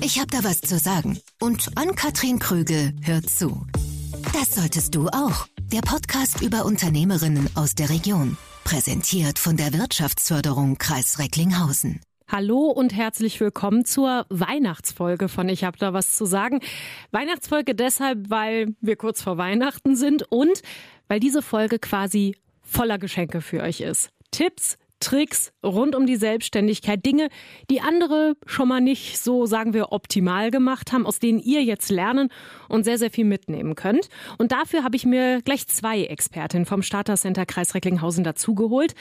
Ich habe da was zu sagen. Und Ann-Kathrin Krügel hört zu. Das solltest du auch. Der Podcast über Unternehmerinnen aus der Region. Präsentiert von der Wirtschaftsförderung Kreis Recklinghausen. Hallo und herzlich willkommen zur Weihnachtsfolge von Ich habe da was zu sagen. Weihnachtsfolge deshalb, weil wir kurz vor Weihnachten sind und weil diese Folge quasi voller Geschenke für euch ist. Tipps, Tricks rund um die Selbstständigkeit, Dinge, die andere schon mal nicht so, sagen wir, optimal gemacht haben, aus denen ihr jetzt lernen und sehr, sehr viel mitnehmen könnt. Und dafür habe ich mir gleich zwei Expertinnen vom Starter Center Kreis Recklinghausen dazugeholt,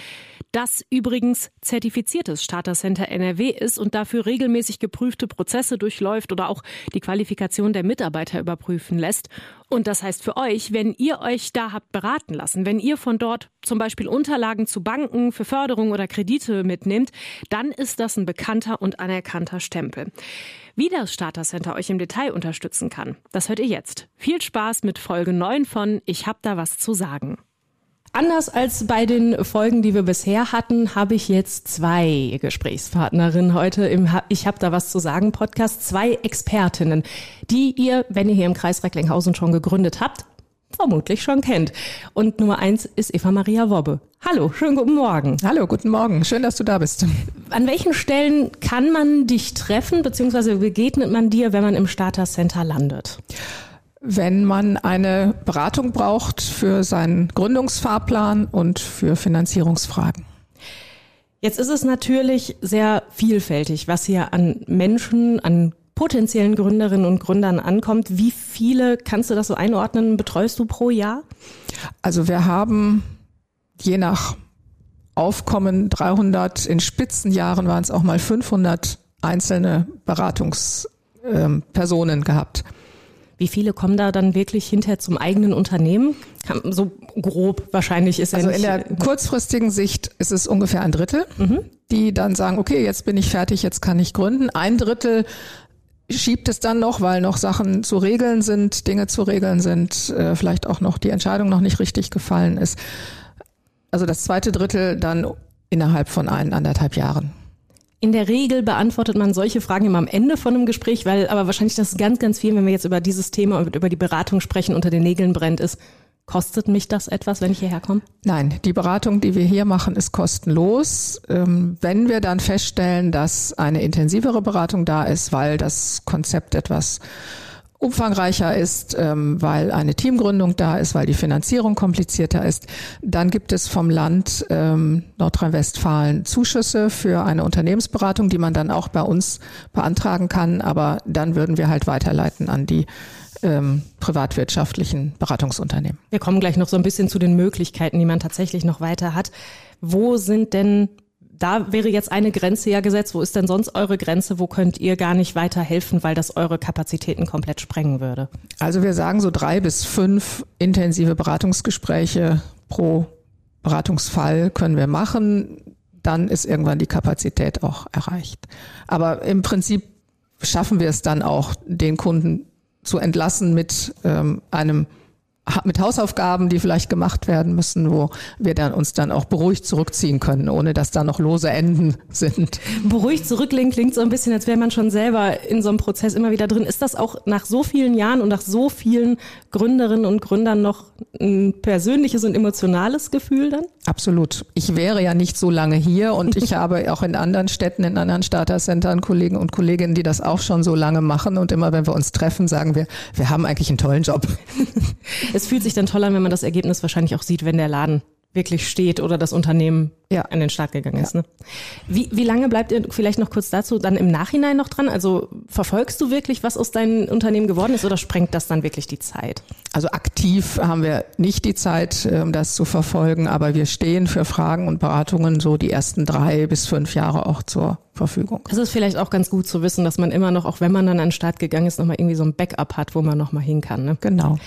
das übrigens zertifiziertes Starter Center NRW ist und dafür regelmäßig geprüfte Prozesse durchläuft oder auch die Qualifikation der Mitarbeiter überprüfen lässt. Und das heißt für euch, wenn ihr euch da habt beraten lassen, wenn ihr von dort zum Beispiel Unterlagen zu Banken für Förderung oder Kredite mitnehmt, dann ist das ein bekannter und anerkannter Stempel. Wie das Starter Center euch im Detail unterstützen kann, das hört ihr jetzt. Viel Spaß mit Folge 9 von Ich hab da was zu sagen. Anders als bei den Folgen, die wir bisher hatten, habe ich jetzt zwei Gesprächspartnerinnen heute im Ich habe da was zu sagen Podcast, zwei Expertinnen, die ihr, wenn ihr hier im Kreis Recklinghausen schon gegründet habt, vermutlich schon kennt. Und Nummer eins ist Eva Maria Wobbe. Hallo, schönen guten Morgen. Hallo, guten Morgen. Schön, dass du da bist. An welchen Stellen kann man dich treffen, beziehungsweise begegnet man dir, wenn man im Starter Center landet? Wenn man eine Beratung braucht für seinen Gründungsfahrplan und für Finanzierungsfragen. Jetzt ist es natürlich sehr vielfältig, was hier an Menschen, an potenziellen Gründerinnen und Gründern ankommt. Wie viele, kannst du das so einordnen, betreust du pro Jahr? Also wir haben je nach Aufkommen 300, in Spitzenjahren waren es auch mal 500 einzelne Beratungspersonen gehabt. Wie viele kommen da dann wirklich hinterher zum eigenen Unternehmen? So grob wahrscheinlich ist Also ja in der kurzfristigen Sicht ist es ungefähr ein Drittel, mhm. die dann sagen, okay, jetzt bin ich fertig, jetzt kann ich gründen. Ein Drittel schiebt es dann noch, weil noch Sachen zu regeln sind, Dinge zu regeln sind, äh, vielleicht auch noch die Entscheidung noch nicht richtig gefallen ist. Also das zweite Drittel dann innerhalb von ein, anderthalb Jahren. In der Regel beantwortet man solche Fragen immer am Ende von einem Gespräch, weil aber wahrscheinlich das ganz, ganz viel, wenn wir jetzt über dieses Thema und über die Beratung sprechen, unter den Nägeln brennt, ist, Kostet mich das etwas, wenn ich hierher komme? Nein, die Beratung, die wir hier machen, ist kostenlos. Ähm, wenn wir dann feststellen, dass eine intensivere Beratung da ist, weil das Konzept etwas umfangreicher ist, ähm, weil eine Teamgründung da ist, weil die Finanzierung komplizierter ist, dann gibt es vom Land ähm, Nordrhein-Westfalen Zuschüsse für eine Unternehmensberatung, die man dann auch bei uns beantragen kann. Aber dann würden wir halt weiterleiten an die ähm, privatwirtschaftlichen Beratungsunternehmen. Wir kommen gleich noch so ein bisschen zu den Möglichkeiten, die man tatsächlich noch weiter hat. Wo sind denn, da wäre jetzt eine Grenze ja gesetzt, wo ist denn sonst eure Grenze, wo könnt ihr gar nicht weiter helfen, weil das eure Kapazitäten komplett sprengen würde? Also wir sagen so drei bis fünf intensive Beratungsgespräche pro Beratungsfall können wir machen. Dann ist irgendwann die Kapazität auch erreicht. Aber im Prinzip schaffen wir es dann auch, den Kunden zu entlassen mit ähm, einem mit Hausaufgaben, die vielleicht gemacht werden müssen, wo wir dann uns dann auch beruhigt zurückziehen können, ohne dass da noch lose Enden sind. Beruhigt zurücklehnen klingt so ein bisschen, als wäre man schon selber in so einem Prozess immer wieder drin. Ist das auch nach so vielen Jahren und nach so vielen Gründerinnen und Gründern noch ein persönliches und emotionales Gefühl dann? Absolut. Ich wäre ja nicht so lange hier und ich habe auch in anderen Städten, in anderen Starter-Centern Kollegen und Kolleginnen, die das auch schon so lange machen und immer wenn wir uns treffen, sagen wir, wir haben eigentlich einen tollen Job. es fühlt sich dann toll an, wenn man das Ergebnis wahrscheinlich auch sieht, wenn der Laden wirklich steht oder das Unternehmen ja. an den Start gegangen ist. Ne? Wie, wie lange bleibt ihr vielleicht noch kurz dazu dann im Nachhinein noch dran? Also verfolgst du wirklich, was aus deinem Unternehmen geworden ist oder sprengt das dann wirklich die Zeit? Also aktiv haben wir nicht die Zeit, um das zu verfolgen, aber wir stehen für Fragen und Beratungen so die ersten drei bis fünf Jahre auch zur Verfügung. Das ist vielleicht auch ganz gut zu wissen, dass man immer noch, auch wenn man dann an den Start gegangen ist, nochmal irgendwie so ein Backup hat, wo man nochmal hin kann. Ne? Genau.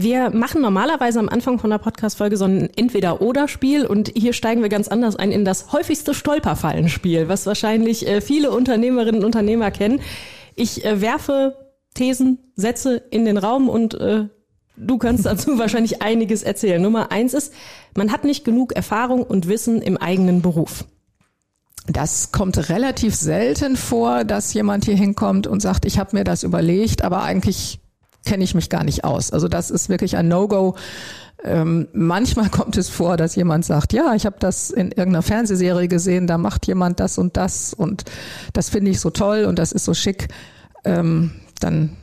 Wir machen normalerweise am Anfang von der Podcast-Folge so ein Entweder-Oder-Spiel und hier steigen wir ganz anders ein in das häufigste Stolperfallenspiel, was wahrscheinlich äh, viele Unternehmerinnen und Unternehmer kennen. Ich äh, werfe Thesen, Sätze in den Raum und äh, du kannst dazu wahrscheinlich einiges erzählen. Nummer eins ist, man hat nicht genug Erfahrung und Wissen im eigenen Beruf. Das kommt relativ selten vor, dass jemand hier hinkommt und sagt, ich habe mir das überlegt, aber eigentlich kenne ich mich gar nicht aus. Also das ist wirklich ein No-Go. Ähm, manchmal kommt es vor, dass jemand sagt, ja, ich habe das in irgendeiner Fernsehserie gesehen, da macht jemand das und das und das finde ich so toll und das ist so schick. Ähm, dann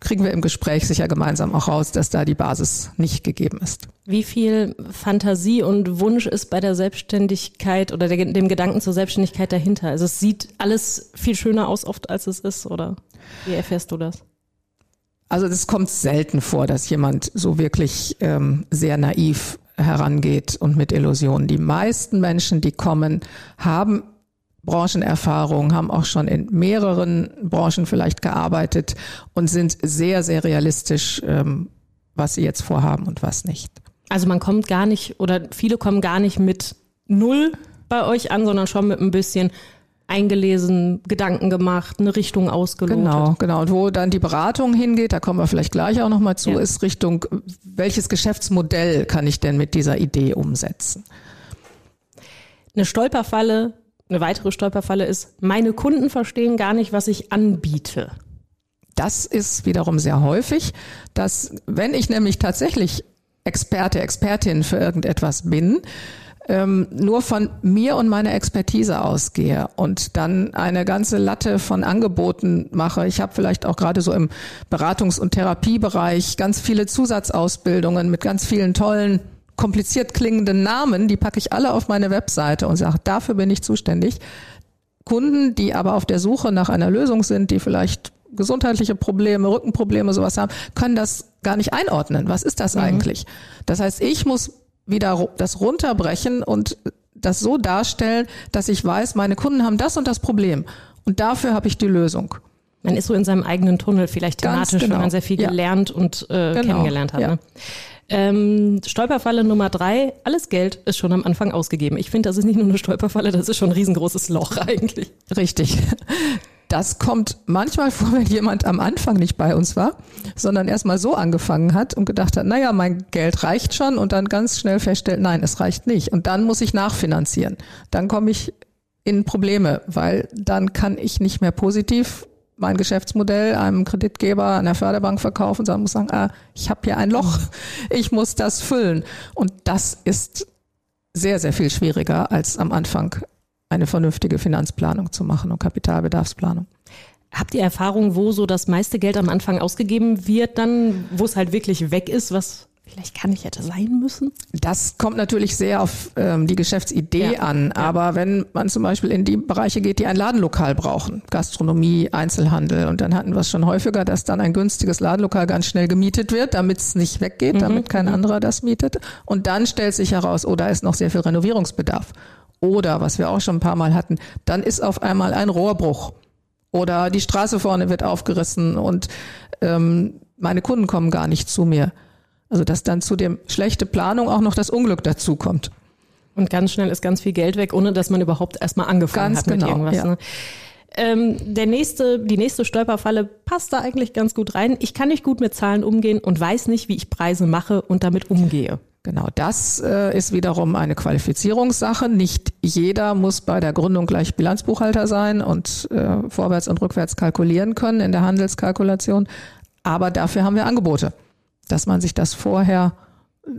kriegen wir im Gespräch sicher gemeinsam auch raus, dass da die Basis nicht gegeben ist. Wie viel Fantasie und Wunsch ist bei der Selbstständigkeit oder dem Gedanken zur Selbstständigkeit dahinter? Also es sieht alles viel schöner aus oft, als es ist, oder wie erfährst du das? Also es kommt selten vor, dass jemand so wirklich ähm, sehr naiv herangeht und mit Illusionen. Die meisten Menschen, die kommen, haben Branchenerfahrung, haben auch schon in mehreren Branchen vielleicht gearbeitet und sind sehr, sehr realistisch, ähm, was sie jetzt vorhaben und was nicht. Also man kommt gar nicht oder viele kommen gar nicht mit null bei euch an, sondern schon mit ein bisschen eingelesen, Gedanken gemacht, eine Richtung ausgelotet. Genau, genau. Und wo dann die Beratung hingeht, da kommen wir vielleicht gleich auch nochmal zu, ja. ist Richtung, welches Geschäftsmodell kann ich denn mit dieser Idee umsetzen? Eine Stolperfalle eine weitere Stolperfalle ist, meine Kunden verstehen gar nicht, was ich anbiete. Das ist wiederum sehr häufig, dass wenn ich nämlich tatsächlich Experte, Expertin für irgendetwas bin, ähm, nur von mir und meiner Expertise ausgehe und dann eine ganze Latte von Angeboten mache. Ich habe vielleicht auch gerade so im Beratungs- und Therapiebereich ganz viele Zusatzausbildungen mit ganz vielen tollen kompliziert klingenden Namen, die packe ich alle auf meine Webseite und sage, dafür bin ich zuständig. Kunden, die aber auf der Suche nach einer Lösung sind, die vielleicht gesundheitliche Probleme, Rückenprobleme, sowas haben, können das gar nicht einordnen. Was ist das mhm. eigentlich? Das heißt, ich muss wieder das runterbrechen und das so darstellen, dass ich weiß, meine Kunden haben das und das Problem. Und dafür habe ich die Lösung. Man ist so in seinem eigenen Tunnel vielleicht thematisch, genau. wenn man sehr viel ja. gelernt und äh, genau. kennengelernt hat. Ja. Ne? Ähm, Stolperfalle Nummer drei, alles Geld ist schon am Anfang ausgegeben. Ich finde, das ist nicht nur eine Stolperfalle, das ist schon ein riesengroßes Loch eigentlich. Richtig. Das kommt manchmal vor, wenn jemand am Anfang nicht bei uns war, sondern erstmal so angefangen hat und gedacht hat, naja, mein Geld reicht schon und dann ganz schnell feststellt, nein, es reicht nicht. Und dann muss ich nachfinanzieren. Dann komme ich in Probleme, weil dann kann ich nicht mehr positiv mein Geschäftsmodell einem Kreditgeber, einer Förderbank verkaufen, sondern muss sagen, ah, ich habe hier ein Loch, ich muss das füllen. Und das ist sehr, sehr viel schwieriger, als am Anfang eine vernünftige Finanzplanung zu machen und Kapitalbedarfsplanung. Habt ihr Erfahrung, wo so das meiste Geld am Anfang ausgegeben wird, dann, wo es halt wirklich weg ist, was vielleicht gar nicht hätte sein müssen? Das kommt natürlich sehr auf ähm, die Geschäftsidee ja. an. Aber ja. wenn man zum Beispiel in die Bereiche geht, die ein Ladenlokal brauchen, Gastronomie, Einzelhandel, und dann hatten wir es schon häufiger, dass dann ein günstiges Ladenlokal ganz schnell gemietet wird, damit es nicht weggeht, mhm. damit kein mhm. anderer das mietet. Und dann stellt sich heraus, oh, da ist noch sehr viel Renovierungsbedarf. Oder, was wir auch schon ein paar Mal hatten, dann ist auf einmal ein Rohrbruch. Oder die Straße vorne wird aufgerissen und ähm, meine Kunden kommen gar nicht zu mir. Also dass dann zu dem schlechte Planung auch noch das Unglück dazukommt. Und ganz schnell ist ganz viel Geld weg, ohne dass man überhaupt erstmal angefangen ganz hat genau, mit irgendwas. Ja. Ne? Ähm, der nächste, die nächste Stolperfalle passt da eigentlich ganz gut rein. Ich kann nicht gut mit Zahlen umgehen und weiß nicht, wie ich Preise mache und damit umgehe. Genau, das äh, ist wiederum eine Qualifizierungssache. Nicht jeder muss bei der Gründung gleich Bilanzbuchhalter sein und äh, vorwärts und rückwärts kalkulieren können in der Handelskalkulation. Aber dafür haben wir Angebote dass man sich das vorher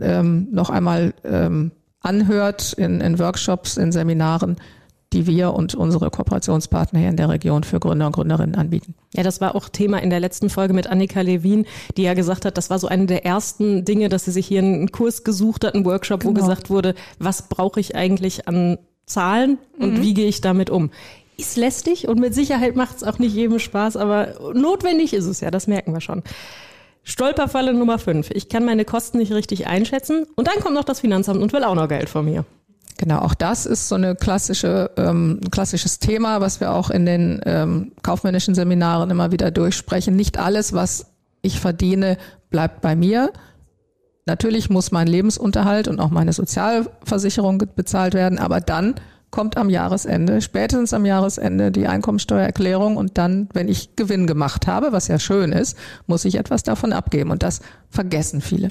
ähm, noch einmal ähm, anhört in, in Workshops, in Seminaren, die wir und unsere Kooperationspartner hier in der Region für Gründer und Gründerinnen anbieten. Ja, das war auch Thema in der letzten Folge mit Annika Levin, die ja gesagt hat, das war so eine der ersten Dinge, dass sie sich hier einen Kurs gesucht hat, einen Workshop, genau. wo gesagt wurde, was brauche ich eigentlich an Zahlen und mhm. wie gehe ich damit um? Ist lästig und mit Sicherheit macht es auch nicht jedem Spaß, aber notwendig ist es ja, das merken wir schon. Stolperfalle Nummer 5. Ich kann meine Kosten nicht richtig einschätzen. Und dann kommt noch das Finanzamt und will auch noch Geld von mir. Genau, auch das ist so eine klassische, ähm, klassisches Thema, was wir auch in den ähm, kaufmännischen Seminaren immer wieder durchsprechen. Nicht alles, was ich verdiene, bleibt bei mir. Natürlich muss mein Lebensunterhalt und auch meine Sozialversicherung bezahlt werden, aber dann kommt am Jahresende, spätestens am Jahresende die Einkommensteuererklärung und dann, wenn ich Gewinn gemacht habe, was ja schön ist, muss ich etwas davon abgeben und das vergessen viele.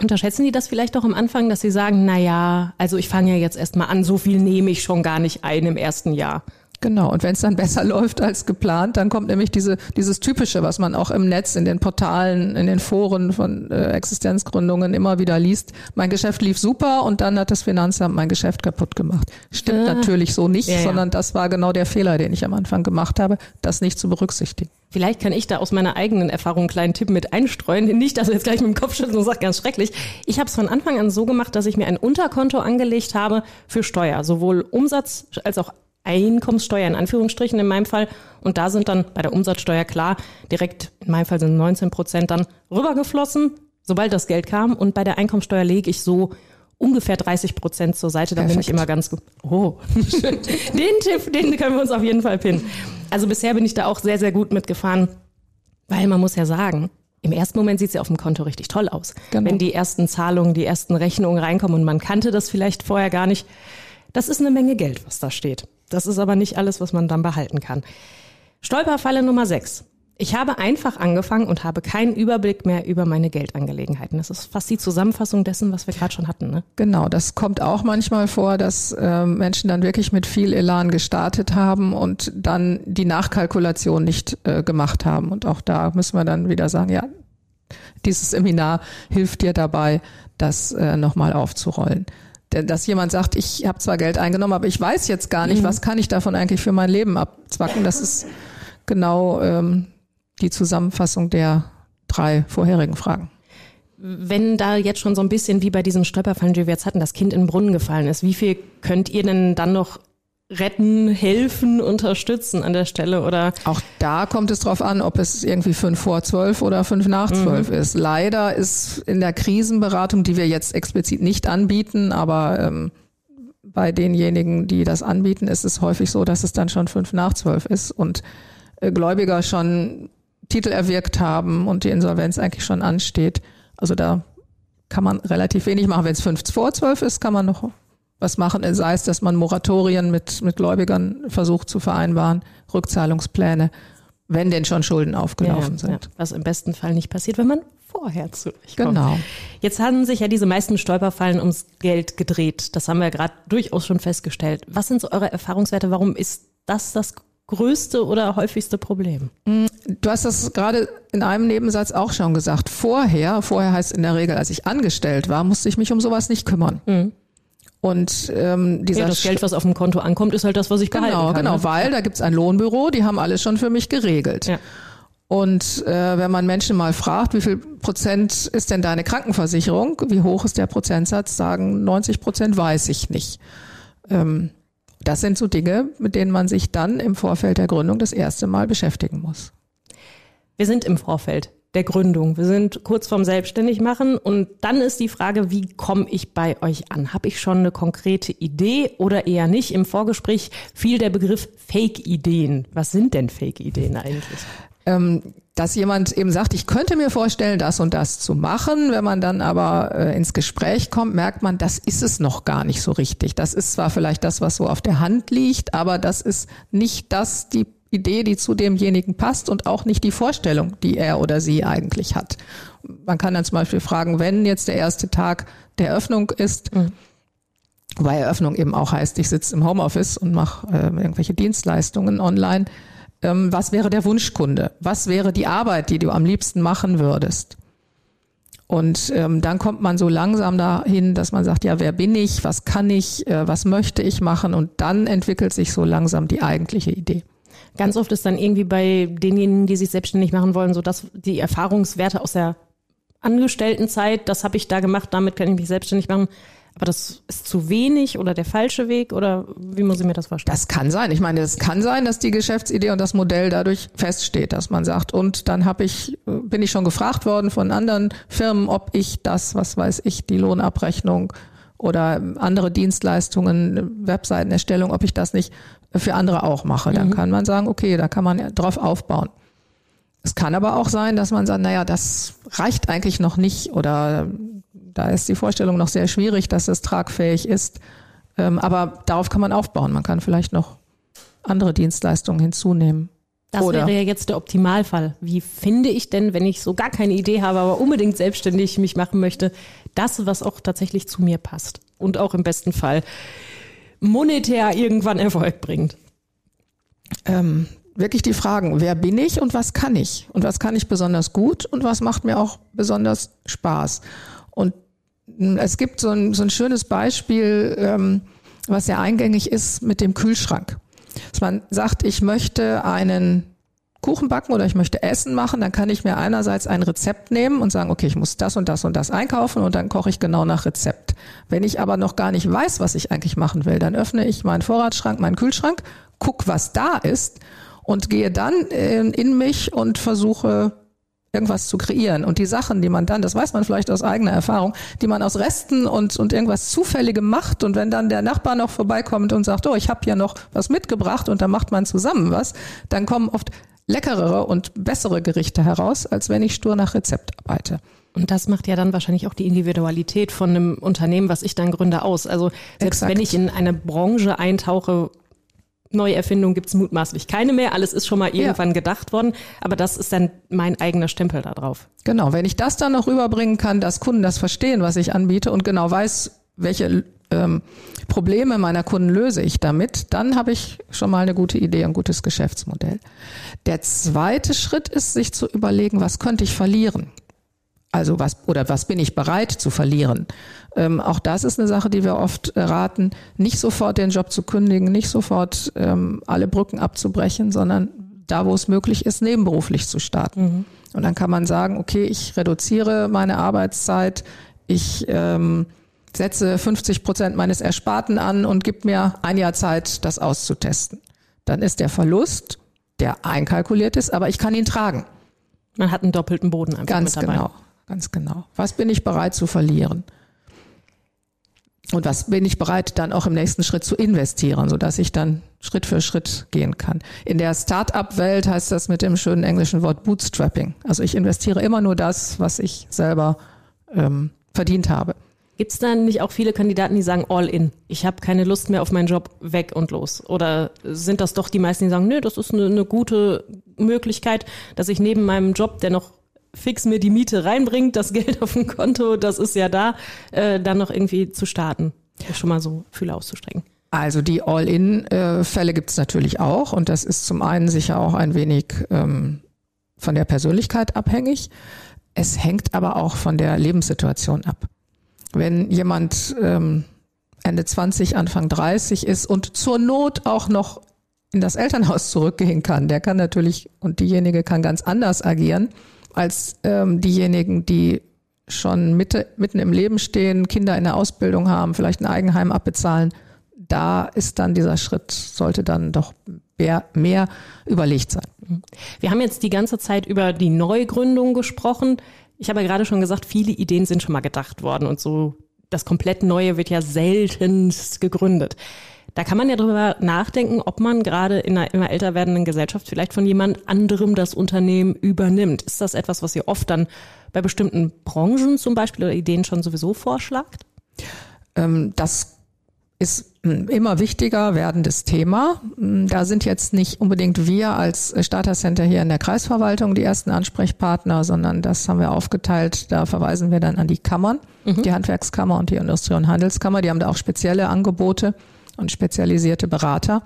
Unterschätzen die das vielleicht auch am Anfang, dass sie sagen, na ja, also ich fange ja jetzt erstmal an, so viel nehme ich schon gar nicht ein im ersten Jahr. Genau, und wenn es dann besser läuft als geplant, dann kommt nämlich diese, dieses Typische, was man auch im Netz, in den Portalen, in den Foren von äh, Existenzgründungen immer wieder liest. Mein Geschäft lief super und dann hat das Finanzamt mein Geschäft kaputt gemacht. Stimmt ah. natürlich so nicht, ja, ja. sondern das war genau der Fehler, den ich am Anfang gemacht habe, das nicht zu berücksichtigen. Vielleicht kann ich da aus meiner eigenen Erfahrung einen kleinen Tipp mit einstreuen. Nicht, dass er jetzt gleich mit dem Kopf schüttelt und sagt, ganz schrecklich. Ich habe es von Anfang an so gemacht, dass ich mir ein Unterkonto angelegt habe für Steuer, sowohl Umsatz als auch Einkommenssteuer in Anführungsstrichen in meinem Fall. Und da sind dann bei der Umsatzsteuer klar, direkt in meinem Fall sind 19 Prozent dann rübergeflossen, sobald das Geld kam. Und bei der Einkommenssteuer lege ich so ungefähr 30 Prozent zur Seite. Da bin ich immer ganz, oh, den Tipp, den können wir uns auf jeden Fall pinnen. Also bisher bin ich da auch sehr, sehr gut mitgefahren, weil man muss ja sagen, im ersten Moment sieht es ja auf dem Konto richtig toll aus. Genau. Wenn die ersten Zahlungen, die ersten Rechnungen reinkommen und man kannte das vielleicht vorher gar nicht. Das ist eine Menge Geld, was da steht. Das ist aber nicht alles, was man dann behalten kann. Stolperfalle Nummer 6. Ich habe einfach angefangen und habe keinen Überblick mehr über meine Geldangelegenheiten. Das ist fast die Zusammenfassung dessen, was wir gerade schon hatten. Ne? Genau, das kommt auch manchmal vor, dass äh, Menschen dann wirklich mit viel Elan gestartet haben und dann die Nachkalkulation nicht äh, gemacht haben. Und auch da müssen wir dann wieder sagen, ja, dieses Seminar hilft dir dabei, das äh, nochmal aufzurollen dass jemand sagt, ich habe zwar Geld eingenommen, aber ich weiß jetzt gar nicht, mhm. was kann ich davon eigentlich für mein Leben abzwacken. Das ist genau ähm, die Zusammenfassung der drei vorherigen Fragen. Wenn da jetzt schon so ein bisschen wie bei diesem Stolperfallen, die wir jetzt hatten, das Kind in den Brunnen gefallen ist, wie viel könnt ihr denn dann noch retten, helfen, unterstützen an der Stelle oder? Auch da kommt es drauf an, ob es irgendwie fünf vor zwölf oder fünf nach mhm. zwölf mhm. ist. Leider ist in der Krisenberatung, die wir jetzt explizit nicht anbieten, aber ähm, bei denjenigen, die das anbieten, ist es häufig so, dass es dann schon fünf nach zwölf ist und äh, Gläubiger schon Titel erwirkt haben und die Insolvenz eigentlich schon ansteht. Also da kann man relativ wenig machen. Wenn es fünf vor zwölf ist, kann man noch was machen, sei es, dass man Moratorien mit, mit Gläubigern versucht zu vereinbaren, Rückzahlungspläne, wenn denn schon Schulden aufgelaufen ja, sind. Ja, was im besten Fall nicht passiert, wenn man vorher zu euch kommt. Genau. Jetzt haben sich ja diese meisten Stolperfallen ums Geld gedreht. Das haben wir gerade durchaus schon festgestellt. Was sind so eure Erfahrungswerte? Warum ist das das größte oder häufigste Problem? Mm, du hast das gerade in einem Nebensatz auch schon gesagt. Vorher, vorher heißt in der Regel, als ich angestellt war, musste ich mich um sowas nicht kümmern. Mhm. Und ähm, dieser ja, das Geld, was auf dem Konto ankommt, ist halt das, was ich behalten genau, kann. Genau, ne? weil da gibt's ein Lohnbüro, die haben alles schon für mich geregelt. Ja. Und äh, wenn man Menschen mal fragt, wie viel Prozent ist denn deine Krankenversicherung, wie hoch ist der Prozentsatz, sagen 90 Prozent weiß ich nicht. Ähm, das sind so Dinge, mit denen man sich dann im Vorfeld der Gründung das erste Mal beschäftigen muss. Wir sind im Vorfeld der Gründung. Wir sind kurz vorm Selbstständigmachen und dann ist die Frage, wie komme ich bei euch an? Habe ich schon eine konkrete Idee oder eher nicht? Im Vorgespräch fiel der Begriff Fake-Ideen. Was sind denn Fake-Ideen eigentlich? Ähm, dass jemand eben sagt, ich könnte mir vorstellen, das und das zu machen. Wenn man dann aber äh, ins Gespräch kommt, merkt man, das ist es noch gar nicht so richtig. Das ist zwar vielleicht das, was so auf der Hand liegt, aber das ist nicht das, die Idee, die zu demjenigen passt und auch nicht die Vorstellung, die er oder sie eigentlich hat. Man kann dann zum Beispiel fragen, wenn jetzt der erste Tag der Eröffnung ist, mhm. weil Eröffnung eben auch heißt, ich sitze im Homeoffice und mache äh, irgendwelche Dienstleistungen online, ähm, was wäre der Wunschkunde? Was wäre die Arbeit, die du am liebsten machen würdest? Und ähm, dann kommt man so langsam dahin, dass man sagt, ja, wer bin ich, was kann ich, äh, was möchte ich machen? Und dann entwickelt sich so langsam die eigentliche Idee. Ganz oft ist dann irgendwie bei denjenigen, die sich selbstständig machen wollen, so dass die Erfahrungswerte aus der Angestelltenzeit, das habe ich da gemacht, damit kann ich mich selbstständig machen. Aber das ist zu wenig oder der falsche Weg oder wie muss ich mir das vorstellen? Das kann sein. Ich meine, es kann sein, dass die Geschäftsidee und das Modell dadurch feststeht, dass man sagt, und dann habe ich, bin ich schon gefragt worden von anderen Firmen, ob ich das, was weiß ich, die Lohnabrechnung oder andere Dienstleistungen, Webseitenerstellung, ob ich das nicht für andere auch mache. Dann mhm. kann man sagen, okay, da kann man drauf aufbauen. Es kann aber auch sein, dass man sagt, naja, das reicht eigentlich noch nicht oder da ist die Vorstellung noch sehr schwierig, dass es tragfähig ist. Ähm, aber darauf kann man aufbauen. Man kann vielleicht noch andere Dienstleistungen hinzunehmen. Das Oder- wäre ja jetzt der Optimalfall. Wie finde ich denn, wenn ich so gar keine Idee habe, aber unbedingt selbstständig mich machen möchte, das, was auch tatsächlich zu mir passt und auch im besten Fall monetär irgendwann Erfolg bringt? ähm, wirklich die Fragen, wer bin ich und was kann ich? Und was kann ich besonders gut und was macht mir auch besonders Spaß? Und mh, es gibt so ein, so ein schönes Beispiel, ähm, was sehr eingängig ist mit dem Kühlschrank. Dass man sagt, ich möchte einen Kuchen backen oder ich möchte Essen machen, dann kann ich mir einerseits ein Rezept nehmen und sagen, okay, ich muss das und das und das einkaufen und dann koche ich genau nach Rezept. Wenn ich aber noch gar nicht weiß, was ich eigentlich machen will, dann öffne ich meinen Vorratsschrank, meinen Kühlschrank, guck, was da ist und gehe dann äh, in mich und versuche irgendwas zu kreieren. Und die Sachen, die man dann, das weiß man vielleicht aus eigener Erfahrung, die man aus Resten und, und irgendwas Zufälligem macht und wenn dann der Nachbar noch vorbeikommt und sagt, oh, ich habe ja noch was mitgebracht und dann macht man zusammen was, dann kommen oft leckerere und bessere Gerichte heraus, als wenn ich stur nach Rezept arbeite. Und das macht ja dann wahrscheinlich auch die Individualität von einem Unternehmen, was ich dann gründe, aus. Also selbst Exakt. wenn ich in eine Branche eintauche, neue Erfindungen gibt es mutmaßlich keine mehr. Alles ist schon mal irgendwann gedacht worden. Aber das ist dann mein eigener Stempel da drauf. Genau, wenn ich das dann noch rüberbringen kann, dass Kunden das verstehen, was ich anbiete und genau weiß, welche ähm, Probleme meiner Kunden löse ich damit, dann habe ich schon mal eine gute Idee, ein gutes Geschäftsmodell. Der zweite Schritt ist, sich zu überlegen, was könnte ich verlieren? Also was oder was bin ich bereit zu verlieren? Ähm, auch das ist eine Sache, die wir oft äh, raten, nicht sofort den Job zu kündigen, nicht sofort ähm, alle Brücken abzubrechen, sondern da, wo es möglich ist, nebenberuflich zu starten. Und dann kann man sagen, okay, ich reduziere meine Arbeitszeit, ich ähm, setze 50 Prozent meines Ersparten an und gib mir ein Jahr Zeit, das auszutesten. Dann ist der Verlust, der einkalkuliert ist, aber ich kann ihn tragen. Man hat einen doppelten Boden einfach Ganz mit dabei. genau, ganz genau. Was bin ich bereit zu verlieren? Und was bin ich bereit, dann auch im nächsten Schritt zu investieren, sodass ich dann Schritt für Schritt gehen kann. In der Start-up-Welt heißt das mit dem schönen englischen Wort Bootstrapping. Also ich investiere immer nur das, was ich selber ähm, verdient habe. Gibt es dann nicht auch viele Kandidaten, die sagen all in? Ich habe keine Lust mehr auf meinen Job, weg und los. Oder sind das doch die meisten, die sagen, nö, das ist eine, eine gute Möglichkeit, dass ich neben meinem Job, der noch fix mir die Miete reinbringt, das Geld auf dem Konto, das ist ja da, äh, dann noch irgendwie zu starten. Schon mal so Fühler auszustrecken. Also die All-in-Fälle gibt es natürlich auch und das ist zum einen sicher auch ein wenig ähm, von der Persönlichkeit abhängig. Es hängt aber auch von der Lebenssituation ab. Wenn jemand ähm, Ende 20, Anfang 30 ist und zur Not auch noch in das Elternhaus zurückgehen kann, der kann natürlich und diejenige kann ganz anders agieren als ähm, diejenigen, die schon Mitte, mitten im Leben stehen, Kinder in der Ausbildung haben, vielleicht ein Eigenheim abbezahlen. Da ist dann dieser Schritt, sollte dann doch mehr, mehr überlegt sein. Wir haben jetzt die ganze Zeit über die Neugründung gesprochen. Ich habe ja gerade schon gesagt, viele Ideen sind schon mal gedacht worden und so das komplett Neue wird ja seltenst gegründet. Da kann man ja drüber nachdenken, ob man gerade in einer immer älter werdenden Gesellschaft vielleicht von jemand anderem das Unternehmen übernimmt. Ist das etwas, was ihr oft dann bei bestimmten Branchen zum Beispiel oder Ideen schon sowieso vorschlagt? Ähm, das ist ein immer wichtiger werdendes Thema. Da sind jetzt nicht unbedingt wir als Starter Center hier in der Kreisverwaltung die ersten Ansprechpartner, sondern das haben wir aufgeteilt. Da verweisen wir dann an die Kammern, die Handwerkskammer und die Industrie- und Handelskammer. Die haben da auch spezielle Angebote und spezialisierte Berater.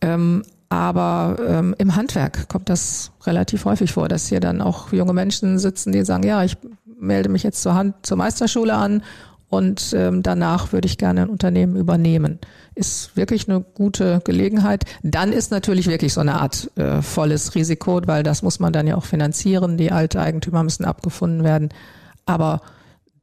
Ähm, aber ähm, im Handwerk kommt das relativ häufig vor, dass hier dann auch junge Menschen sitzen, die sagen, ja, ich melde mich jetzt zur, Hand, zur Meisterschule an und ähm, danach würde ich gerne ein Unternehmen übernehmen. Ist wirklich eine gute Gelegenheit. Dann ist natürlich wirklich so eine Art äh, volles Risiko, weil das muss man dann ja auch finanzieren. Die alte Eigentümer müssen abgefunden werden. Aber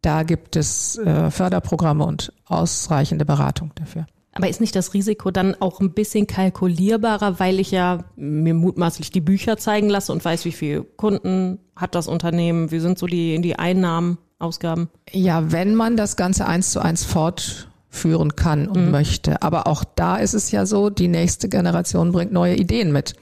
da gibt es äh, Förderprogramme und ausreichende Beratung dafür. Aber ist nicht das Risiko dann auch ein bisschen kalkulierbarer, weil ich ja mir mutmaßlich die Bücher zeigen lasse und weiß, wie viele Kunden hat das Unternehmen, wie sind so die, die Einnahmen, Ausgaben? Ja, wenn man das Ganze eins zu eins fortführen kann und möchte. Aber auch da ist es ja so, die nächste Generation bringt neue Ideen mit.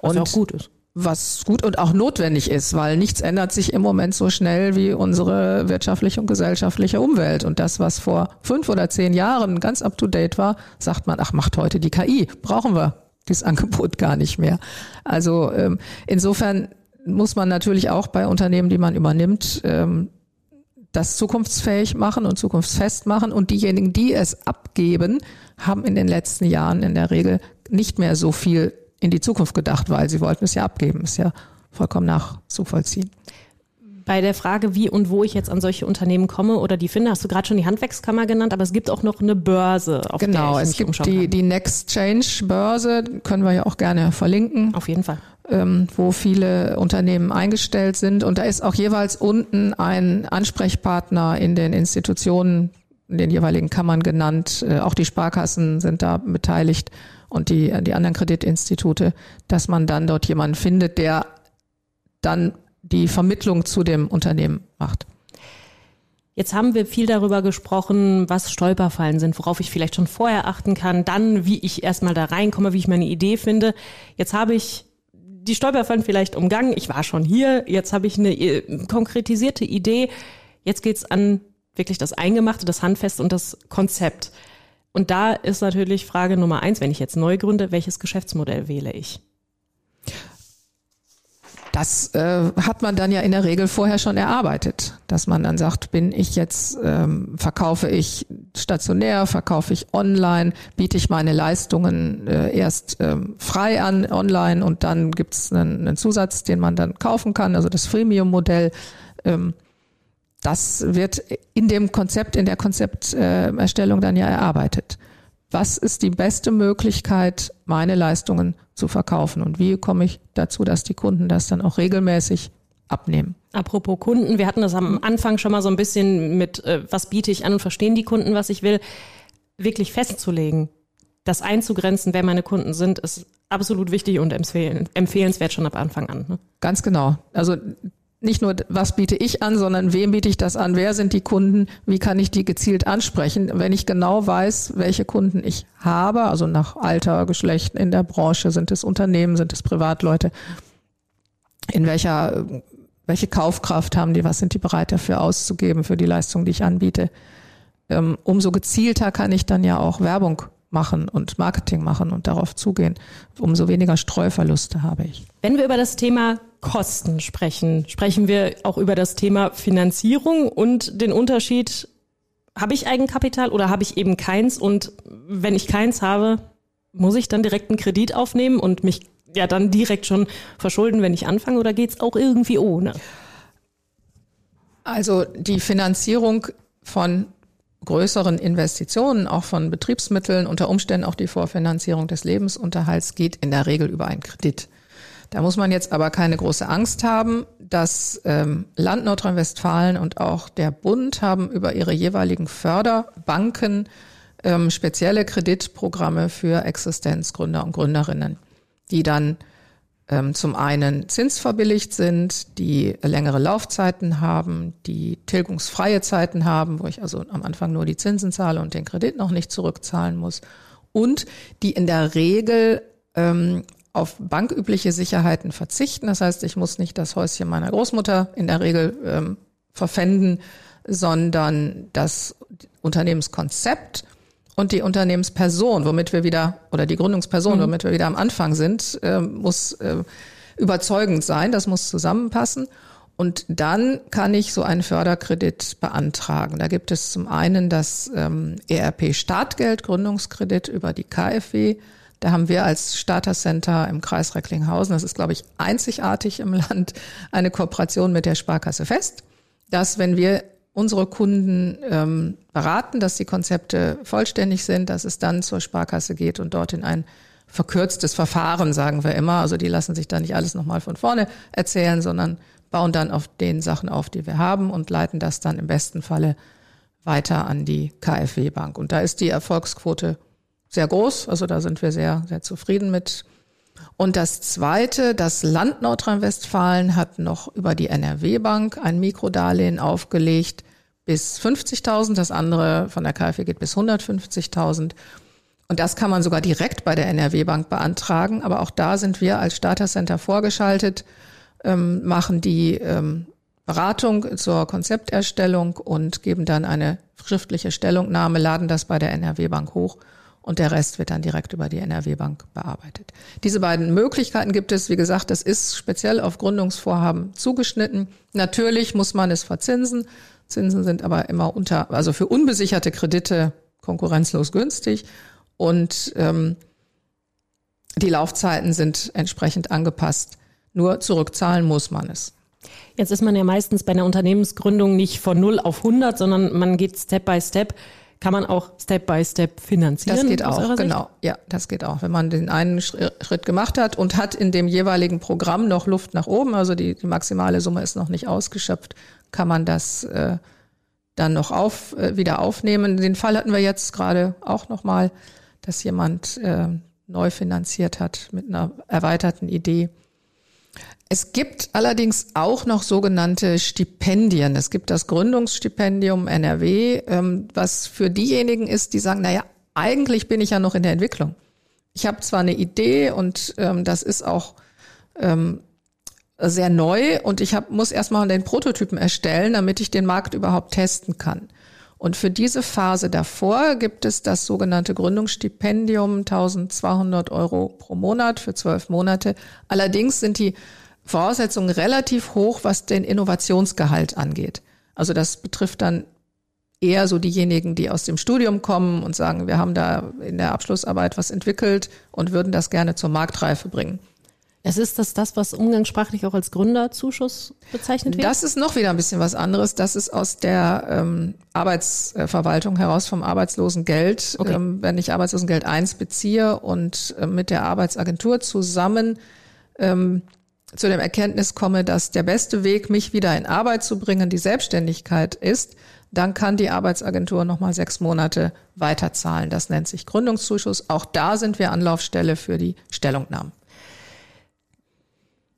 Was Und auch gut ist. Was gut und auch notwendig ist, weil nichts ändert sich im Moment so schnell wie unsere wirtschaftliche und gesellschaftliche Umwelt. Und das, was vor fünf oder zehn Jahren ganz up-to-date war, sagt man, ach, macht heute die KI. Brauchen wir dieses Angebot gar nicht mehr. Also ähm, insofern muss man natürlich auch bei Unternehmen, die man übernimmt, ähm, das zukunftsfähig machen und zukunftsfest machen. Und diejenigen, die es abgeben, haben in den letzten Jahren in der Regel nicht mehr so viel in die Zukunft gedacht, weil sie wollten es ja abgeben. Ist ja vollkommen nachzuvollziehen. Bei der Frage, wie und wo ich jetzt an solche Unternehmen komme oder die finde, hast du gerade schon die Handwerkskammer genannt, aber es gibt auch noch eine Börse. Auf genau, der ich es gibt die, die Next Change Börse, können wir ja auch gerne verlinken. Auf jeden Fall. Ähm, wo viele Unternehmen eingestellt sind. Und da ist auch jeweils unten ein Ansprechpartner in den Institutionen, in den jeweiligen Kammern genannt. Äh, auch die Sparkassen sind da beteiligt und die, die anderen Kreditinstitute, dass man dann dort jemanden findet, der dann die Vermittlung zu dem Unternehmen macht. Jetzt haben wir viel darüber gesprochen, was Stolperfallen sind, worauf ich vielleicht schon vorher achten kann, dann, wie ich erstmal da reinkomme, wie ich meine Idee finde. Jetzt habe ich die Stolperfallen vielleicht umgangen. Ich war schon hier. Jetzt habe ich eine äh, konkretisierte Idee. Jetzt geht's an wirklich das Eingemachte, das Handfeste und das Konzept. Und da ist natürlich Frage Nummer eins, wenn ich jetzt neu gründe, welches Geschäftsmodell wähle ich? Das äh, hat man dann ja in der Regel vorher schon erarbeitet, dass man dann sagt, bin ich jetzt, ähm, verkaufe ich stationär, verkaufe ich online, biete ich meine Leistungen äh, erst ähm, frei an online und dann gibt es einen, einen, Zusatz, den man dann kaufen kann, also das Freemium-Modell. Ähm, das wird in dem Konzept, in der Konzepterstellung dann ja erarbeitet. Was ist die beste Möglichkeit, meine Leistungen zu verkaufen? Und wie komme ich dazu, dass die Kunden das dann auch regelmäßig abnehmen? Apropos Kunden, wir hatten das am Anfang schon mal so ein bisschen mit, äh, was biete ich an und verstehen die Kunden, was ich will, wirklich festzulegen. Das einzugrenzen, wer meine Kunden sind, ist absolut wichtig und empfehlenswert schon ab Anfang an. Ne? Ganz genau. Also nicht nur, was biete ich an, sondern wem biete ich das an, wer sind die Kunden, wie kann ich die gezielt ansprechen. Wenn ich genau weiß, welche Kunden ich habe, also nach Alter, Geschlecht in der Branche, sind es Unternehmen, sind es Privatleute, in welcher, welche Kaufkraft haben die, was sind die bereit dafür auszugeben für die Leistung, die ich anbiete. Ähm, umso gezielter kann ich dann ja auch Werbung machen und Marketing machen und darauf zugehen, umso weniger Streuverluste habe ich. Wenn wir über das Thema Kosten sprechen, sprechen wir auch über das Thema Finanzierung und den Unterschied, habe ich Eigenkapital oder habe ich eben keins? Und wenn ich keins habe, muss ich dann direkt einen Kredit aufnehmen und mich ja dann direkt schon verschulden, wenn ich anfange oder geht es auch irgendwie ohne? Also die Finanzierung von größeren Investitionen, auch von Betriebsmitteln, unter Umständen auch die Vorfinanzierung des Lebensunterhalts geht in der Regel über einen Kredit. Da muss man jetzt aber keine große Angst haben. Das ähm, Land Nordrhein-Westfalen und auch der Bund haben über ihre jeweiligen Förderbanken ähm, spezielle Kreditprogramme für Existenzgründer und Gründerinnen, die dann ähm, zum einen zinsverbilligt sind, die längere Laufzeiten haben, die tilgungsfreie Zeiten haben, wo ich also am Anfang nur die Zinsen zahle und den Kredit noch nicht zurückzahlen muss und die in der Regel ähm, auf bankübliche Sicherheiten verzichten. Das heißt, ich muss nicht das Häuschen meiner Großmutter in der Regel ähm, verpfänden, sondern das Unternehmenskonzept und die Unternehmensperson, womit wir wieder, oder die Gründungsperson, mhm. womit wir wieder am Anfang sind, äh, muss äh, überzeugend sein, das muss zusammenpassen. Und dann kann ich so einen Förderkredit beantragen. Da gibt es zum einen das ähm, ERP Startgeld, Gründungskredit über die KfW. Da haben wir als Starter Center im Kreis Recklinghausen, das ist, glaube ich, einzigartig im Land, eine Kooperation mit der Sparkasse Fest, dass wenn wir unsere Kunden ähm, beraten, dass die Konzepte vollständig sind, dass es dann zur Sparkasse geht und dort in ein verkürztes Verfahren, sagen wir immer. Also die lassen sich da nicht alles nochmal von vorne erzählen, sondern bauen dann auf den Sachen auf, die wir haben und leiten das dann im besten Falle weiter an die KfW Bank. Und da ist die Erfolgsquote sehr groß. Also da sind wir sehr, sehr zufrieden mit. Und das Zweite, das Land Nordrhein-Westfalen hat noch über die NRW-Bank ein Mikrodarlehen aufgelegt bis 50.000. Das andere von der KfW geht bis 150.000. Und das kann man sogar direkt bei der NRW-Bank beantragen. Aber auch da sind wir als Starter Center vorgeschaltet, ähm, machen die ähm, Beratung zur Konzepterstellung und geben dann eine schriftliche Stellungnahme, laden das bei der NRW-Bank hoch und der Rest wird dann direkt über die NRW-Bank bearbeitet. Diese beiden Möglichkeiten gibt es. Wie gesagt, das ist speziell auf Gründungsvorhaben zugeschnitten. Natürlich muss man es verzinsen. Zinsen sind aber immer unter, also für unbesicherte Kredite konkurrenzlos günstig und ähm, die Laufzeiten sind entsprechend angepasst. Nur zurückzahlen muss man es. Jetzt ist man ja meistens bei einer Unternehmensgründung nicht von 0 auf 100, sondern man geht Step by Step. Kann man auch Step by Step finanzieren? Das geht auch, genau. Ja, das geht auch. Wenn man den einen Schritt gemacht hat und hat in dem jeweiligen Programm noch Luft nach oben, also die, die maximale Summe ist noch nicht ausgeschöpft, kann man das äh, dann noch auf, äh, wieder aufnehmen. Den Fall hatten wir jetzt gerade auch nochmal, dass jemand äh, neu finanziert hat mit einer erweiterten Idee es gibt allerdings auch noch sogenannte Stipendien. Es gibt das Gründungsstipendium NRW, ähm, was für diejenigen ist, die sagen, naja, eigentlich bin ich ja noch in der Entwicklung. Ich habe zwar eine Idee und ähm, das ist auch ähm, sehr neu und ich hab, muss erstmal den Prototypen erstellen, damit ich den Markt überhaupt testen kann. Und für diese Phase davor gibt es das sogenannte Gründungsstipendium, 1200 Euro pro Monat für zwölf Monate. Allerdings sind die Voraussetzungen relativ hoch, was den Innovationsgehalt angeht. Also das betrifft dann eher so diejenigen, die aus dem Studium kommen und sagen, wir haben da in der Abschlussarbeit was entwickelt und würden das gerne zur Marktreife bringen. Es ist das das, was umgangssprachlich auch als Gründerzuschuss bezeichnet wird? Das ist noch wieder ein bisschen was anderes. Das ist aus der ähm, Arbeitsverwaltung heraus vom Arbeitslosengeld. Okay. Ähm, wenn ich Arbeitslosengeld 1 beziehe und äh, mit der Arbeitsagentur zusammen ähm, zu dem Erkenntnis komme, dass der beste Weg, mich wieder in Arbeit zu bringen, die Selbstständigkeit ist, dann kann die Arbeitsagentur nochmal sechs Monate weiterzahlen. Das nennt sich Gründungszuschuss. Auch da sind wir Anlaufstelle für die Stellungnahmen.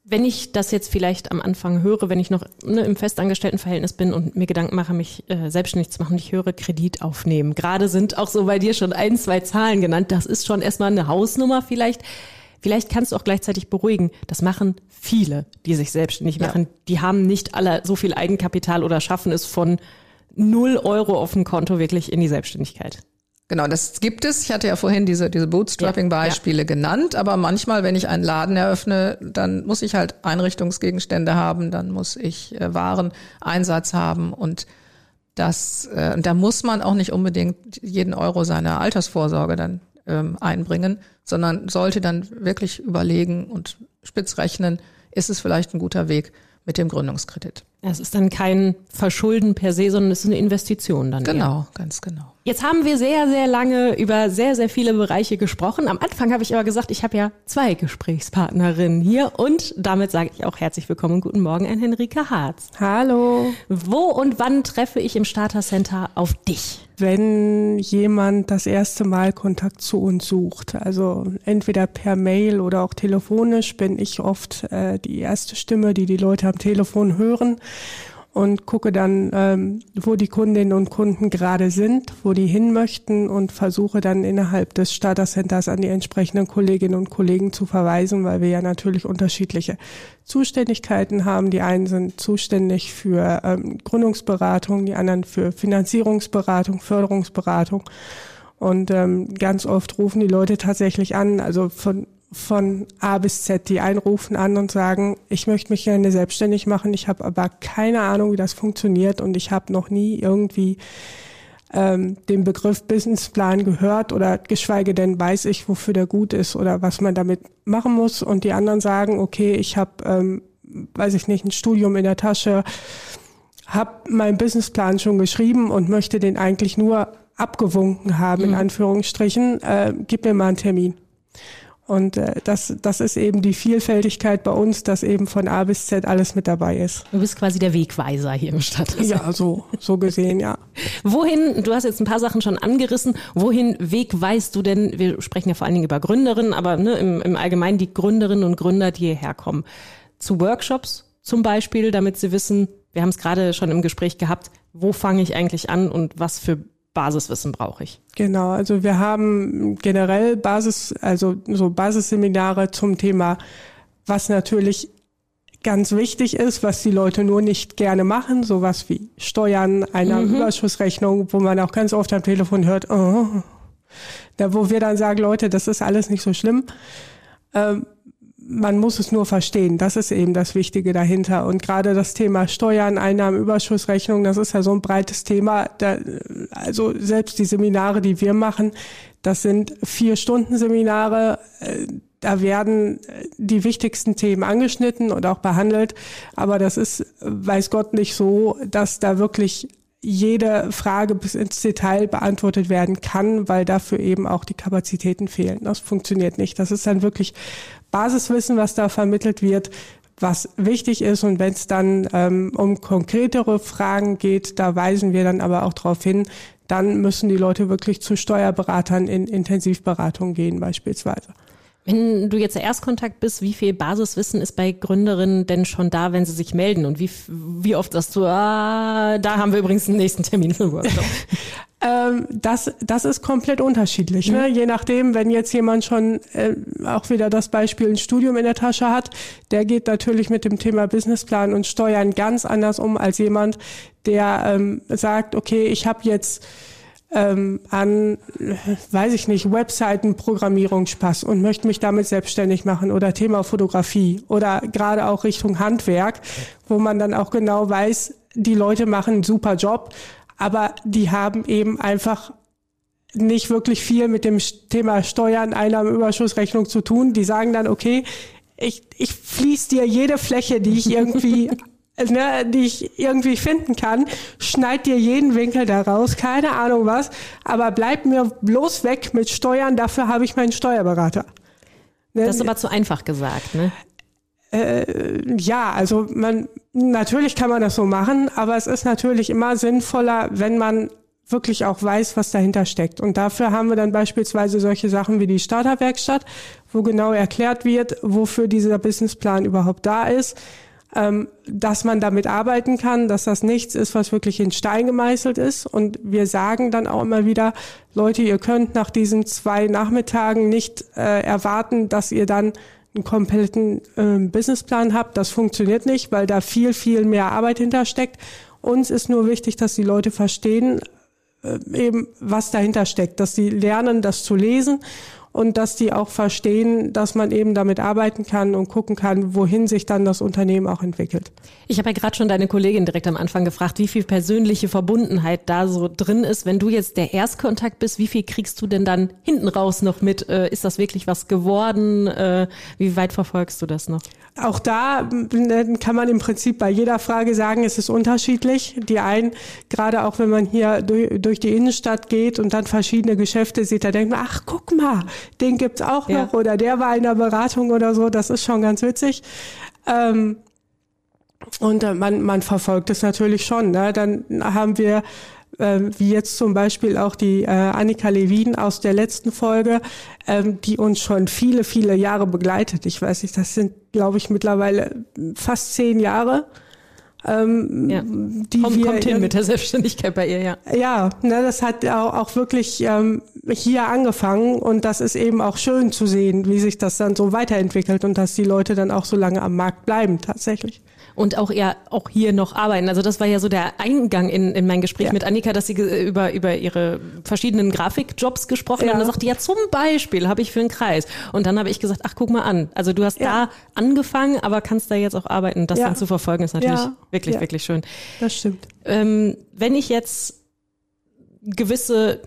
Wenn ich das jetzt vielleicht am Anfang höre, wenn ich noch ne, im Festangestelltenverhältnis bin und mir Gedanken mache, mich äh, selbstständig zu machen, ich höre Kredit aufnehmen. Gerade sind auch so bei dir schon ein, zwei Zahlen genannt. Das ist schon erstmal eine Hausnummer vielleicht. Vielleicht kannst du auch gleichzeitig beruhigen. Das machen viele, die sich selbstständig machen. Ja. Die haben nicht alle so viel Eigenkapital oder schaffen es von null Euro auf dem Konto wirklich in die Selbstständigkeit. Genau, das gibt es. Ich hatte ja vorhin diese, diese Bootstrapping-Beispiele ja, ja. genannt, aber manchmal, wenn ich einen Laden eröffne, dann muss ich halt Einrichtungsgegenstände haben, dann muss ich äh, Wareneinsatz haben und das, äh, da muss man auch nicht unbedingt jeden Euro seiner Altersvorsorge dann ähm, einbringen, sondern sollte dann wirklich überlegen und spitz rechnen, ist es vielleicht ein guter Weg mit dem Gründungskredit. Es ist dann kein Verschulden per se, sondern es ist eine Investition dann. Genau, eher. ganz genau. Jetzt haben wir sehr, sehr lange über sehr, sehr viele Bereiche gesprochen. Am Anfang habe ich aber gesagt, ich habe ja zwei Gesprächspartnerinnen hier und damit sage ich auch herzlich willkommen und guten Morgen an Henrike Harz. Hallo. Wo und wann treffe ich im Starter Center auf dich? wenn jemand das erste Mal Kontakt zu uns sucht. Also entweder per Mail oder auch telefonisch bin ich oft äh, die erste Stimme, die die Leute am Telefon hören und gucke dann, ähm, wo die Kundinnen und Kunden gerade sind, wo die hin möchten und versuche dann innerhalb des Starter Centers an die entsprechenden Kolleginnen und Kollegen zu verweisen, weil wir ja natürlich unterschiedliche Zuständigkeiten haben. Die einen sind zuständig für ähm, Gründungsberatung, die anderen für Finanzierungsberatung, Förderungsberatung. Und ähm, ganz oft rufen die Leute tatsächlich an, also von von A bis Z, die einrufen an und sagen, ich möchte mich gerne selbstständig machen, ich habe aber keine Ahnung, wie das funktioniert und ich habe noch nie irgendwie ähm, den Begriff Businessplan gehört oder geschweige denn weiß ich, wofür der gut ist oder was man damit machen muss. Und die anderen sagen, okay, ich habe, ähm, weiß ich nicht, ein Studium in der Tasche, habe meinen Businessplan schon geschrieben und möchte den eigentlich nur abgewunken haben, mhm. in Anführungsstrichen, äh, gib mir mal einen Termin. Und äh, das, das ist eben die Vielfältigkeit bei uns, dass eben von A bis Z alles mit dabei ist. Du bist quasi der Wegweiser hier im Stadt. Ja, so, so gesehen, ja. wohin, du hast jetzt ein paar Sachen schon angerissen, wohin wegweist du denn, wir sprechen ja vor allen Dingen über Gründerinnen, aber ne, im, im Allgemeinen die Gründerinnen und Gründer, die hierher kommen. Zu Workshops zum Beispiel, damit sie wissen, wir haben es gerade schon im Gespräch gehabt, wo fange ich eigentlich an und was für Basiswissen brauche ich? Genau, also wir haben generell Basis, also so Basisseminare zum Thema, was natürlich ganz wichtig ist, was die Leute nur nicht gerne machen, sowas wie Steuern, einer mhm. Überschussrechnung, wo man auch ganz oft am Telefon hört, oh, da wo wir dann sagen, Leute, das ist alles nicht so schlimm. Ähm, man muss es nur verstehen. Das ist eben das Wichtige dahinter. Und gerade das Thema Steuern, Einnahmen, Überschussrechnung, das ist ja so ein breites Thema. Da, also selbst die Seminare, die wir machen, das sind vier Stunden Seminare. Da werden die wichtigsten Themen angeschnitten und auch behandelt. Aber das ist, weiß Gott, nicht so, dass da wirklich jede Frage bis ins Detail beantwortet werden kann, weil dafür eben auch die Kapazitäten fehlen. Das funktioniert nicht. Das ist dann wirklich Basiswissen, was da vermittelt wird, was wichtig ist. Und wenn es dann ähm, um konkretere Fragen geht, da weisen wir dann aber auch darauf hin, dann müssen die Leute wirklich zu Steuerberatern in Intensivberatung gehen beispielsweise. Wenn du jetzt der Erstkontakt bist, wie viel Basiswissen ist bei Gründerinnen denn schon da, wenn sie sich melden? Und wie, wie oft sagst du, ah, da haben wir übrigens einen nächsten Termin für Workshop? ähm, das, das ist komplett unterschiedlich. Ne? Mhm. Je nachdem, wenn jetzt jemand schon äh, auch wieder das Beispiel ein Studium in der Tasche hat, der geht natürlich mit dem Thema Businessplan und Steuern ganz anders um als jemand, der ähm, sagt, okay, ich habe jetzt ähm, an, weiß ich nicht, Webseitenprogrammierung Spaß und möchte mich damit selbstständig machen oder Thema Fotografie oder gerade auch Richtung Handwerk, wo man dann auch genau weiß, die Leute machen einen super Job, aber die haben eben einfach nicht wirklich viel mit dem Thema Steuern, Einnahmenüberschussrechnung zu tun. Die sagen dann, okay, ich, ich fließ dir jede Fläche, die ich irgendwie ne, die ich irgendwie finden kann, schneid dir jeden Winkel daraus, keine Ahnung was, aber bleib mir bloß weg mit Steuern, dafür habe ich meinen Steuerberater. Das ist aber zu einfach gesagt, ne? Äh, ja, also man natürlich kann man das so machen, aber es ist natürlich immer sinnvoller, wenn man wirklich auch weiß, was dahinter steckt. Und dafür haben wir dann beispielsweise solche Sachen wie die Starterwerkstatt, wo genau erklärt wird, wofür dieser Businessplan überhaupt da ist, ähm, dass man damit arbeiten kann, dass das nichts ist, was wirklich in Stein gemeißelt ist. Und wir sagen dann auch immer wieder, Leute, ihr könnt nach diesen zwei Nachmittagen nicht äh, erwarten, dass ihr dann einen kompletten äh, Businessplan habt. Das funktioniert nicht, weil da viel, viel mehr Arbeit hintersteckt. Uns ist nur wichtig, dass die Leute verstehen, äh, eben was dahinter steckt, dass sie lernen, das zu lesen und dass die auch verstehen, dass man eben damit arbeiten kann und gucken kann, wohin sich dann das Unternehmen auch entwickelt. Ich habe ja gerade schon deine Kollegin direkt am Anfang gefragt, wie viel persönliche Verbundenheit da so drin ist. Wenn du jetzt der Erstkontakt bist, wie viel kriegst du denn dann hinten raus noch mit? Äh, ist das wirklich was geworden? Äh, wie weit verfolgst du das noch? Auch da äh, kann man im Prinzip bei jeder Frage sagen, es ist unterschiedlich. Die einen, gerade auch wenn man hier durch, die Innenstadt geht und dann verschiedene Geschäfte sieht, da denkt man, ach, guck mal, den gibt's auch ja. noch oder der war in der Beratung oder so. Das ist schon ganz witzig. Ähm, und äh, man, man verfolgt es natürlich schon. Ne? Dann haben wir ähm, wie jetzt zum Beispiel auch die äh, Annika Levin aus der letzten Folge, ähm, die uns schon viele, viele Jahre begleitet. Ich weiß nicht, das sind, glaube ich, mittlerweile fast zehn Jahre. Ähm, ja. die kommt, wir, kommt hin mit der Selbstständigkeit bei ihr, ja. Ja, ne, das hat auch, auch wirklich ähm, hier angefangen und das ist eben auch schön zu sehen, wie sich das dann so weiterentwickelt und dass die Leute dann auch so lange am Markt bleiben tatsächlich und auch eher auch hier noch arbeiten. Also das war ja so der Eingang in, in mein Gespräch ja. mit Annika, dass sie über, über ihre verschiedenen Grafikjobs gesprochen ja. haben. Und da sagte, ja, zum Beispiel habe ich für einen Kreis. Und dann habe ich gesagt, ach, guck mal an. Also du hast ja. da angefangen, aber kannst da jetzt auch arbeiten. Das dann zu verfolgen, ist natürlich wirklich, wirklich schön. Das stimmt. Ähm, wenn ich jetzt gewisse